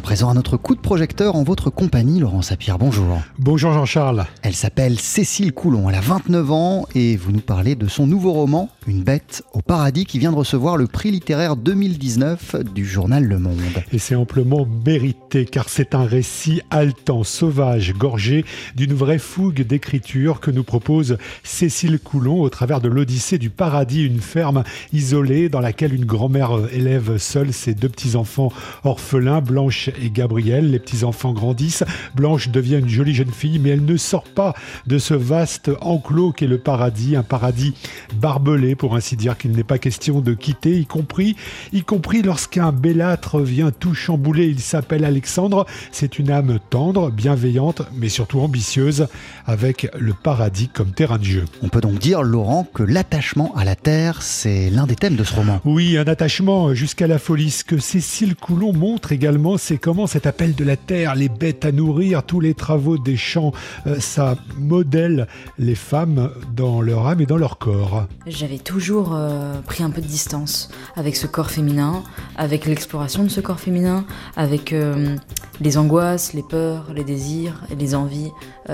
à présent à notre coup de projecteur en votre compagnie, Laurent Sapir. Bonjour. Bonjour Jean-Charles. Elle s'appelle Cécile Coulon, elle a 29 ans et vous nous parlez de son nouveau roman, Une bête au paradis, qui vient de recevoir le prix littéraire 2019 du journal Le Monde. Et c'est amplement mérité car c'est un récit haletant, sauvage, gorgé d'une vraie fougue d'écriture que nous propose Cécile Coulon au travers de l'Odyssée du paradis, une ferme isolée dans laquelle une grand-mère élève seule ses deux petits-enfants orphelins, Blanche et Gabriel. Les petits-enfants grandissent. Blanche devient une jolie jeune fille, mais elle ne sort pas de ce vaste enclos qu'est le paradis, un paradis barbelé, pour ainsi dire, qu'il n'est pas question de quitter, y compris, y compris lorsqu'un bellâtre vient tout chambouler. Il s'appelle Alexandre. C'est une âme tendre, bienveillante, mais surtout ambitieuse, avec le paradis comme terrain de jeu. On peut donc dire, Laurent, que l'attachement à la terre, c'est l'un des thèmes de ce roman. Oui, un attachement jusqu'à la folie. Ce que Cécile Coulon montre également, c'est comment cet appel de la terre, les bêtes à nourrir, tous les travaux des champs, euh, ça modèle les femmes dans leur âme et dans leur corps. J'avais toujours euh, pris un peu de distance avec ce corps féminin, avec l'exploration de ce corps féminin, avec euh, les angoisses, les peurs, les désirs et les envies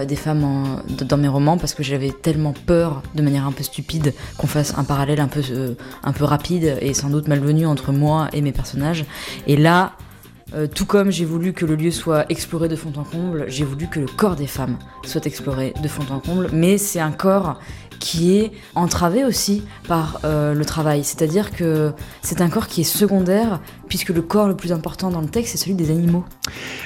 des femmes dans mes romans, parce que j'avais tellement peur, de manière un peu stupide, qu'on fasse un parallèle un peu, un peu rapide et sans doute malvenu entre moi et mes personnages. Et là, euh, tout comme j'ai voulu que le lieu soit exploré de fond en comble, j'ai voulu que le corps des femmes soit exploré de fond en comble, mais c'est un corps qui est entravé aussi par euh, le travail. C'est-à-dire que c'est un corps qui est secondaire, puisque le corps le plus important dans le texte, c'est celui des animaux.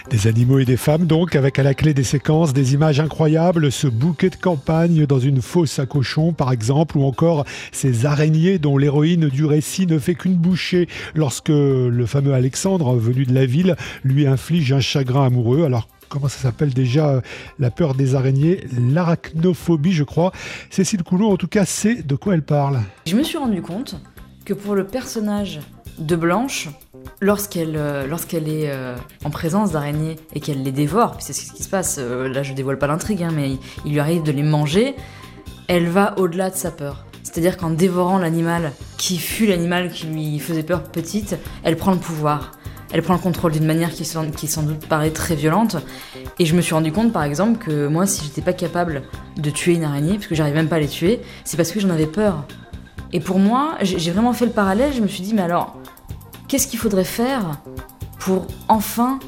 Des animaux et des femmes, donc, avec à la clé des séquences, des images incroyables, ce bouquet de campagne dans une fosse à cochons, par exemple, ou encore ces araignées dont l'héroïne du récit ne fait qu'une bouchée lorsque le fameux Alexandre, venu de la ville, lui inflige un chagrin amoureux. Alors comment ça s'appelle déjà euh, La peur des araignées, l'arachnophobie, je crois. Cécile Coulon, en tout cas, sait de quoi elle parle. Je me suis rendu compte que pour le personnage de Blanche, lorsqu'elle euh, lorsqu'elle est euh, en présence d'araignées et qu'elle les dévore, c'est ce qui se passe, là je dévoile pas l'intrigue, hein, mais il lui arrive de les manger, elle va au-delà de sa peur. C'est-à-dire qu'en dévorant l'animal qui fut l'animal qui lui faisait peur petite, elle prend le pouvoir elle prend le contrôle d'une manière qui, qui sans doute paraît très violente. Et je me suis rendu compte, par exemple, que moi, si j'étais pas capable de tuer une araignée, parce que j'arrive même pas à les tuer, c'est parce que j'en avais peur. Et pour moi, j'ai vraiment fait le parallèle. Je me suis dit, mais alors, qu'est-ce qu'il faudrait faire pour enfin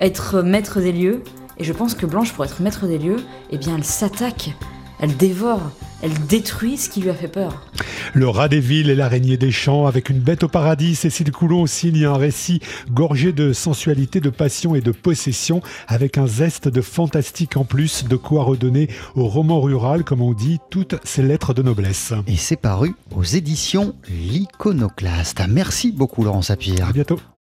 être maître des lieux? Et je pense que Blanche, pour être maître des lieux, eh bien, elle s'attaque, elle dévore, elle détruit ce qui lui a fait peur. Le rat des villes et l'araignée des champs, avec une bête au paradis, Cécile Coulon signe un récit gorgé de sensualité, de passion et de possession, avec un zeste de fantastique en plus, de quoi redonner au roman rural, comme on dit, toutes ces lettres de noblesse. Et c'est paru aux éditions L'Iconoclaste. Merci beaucoup Laurent Sapir. À bientôt.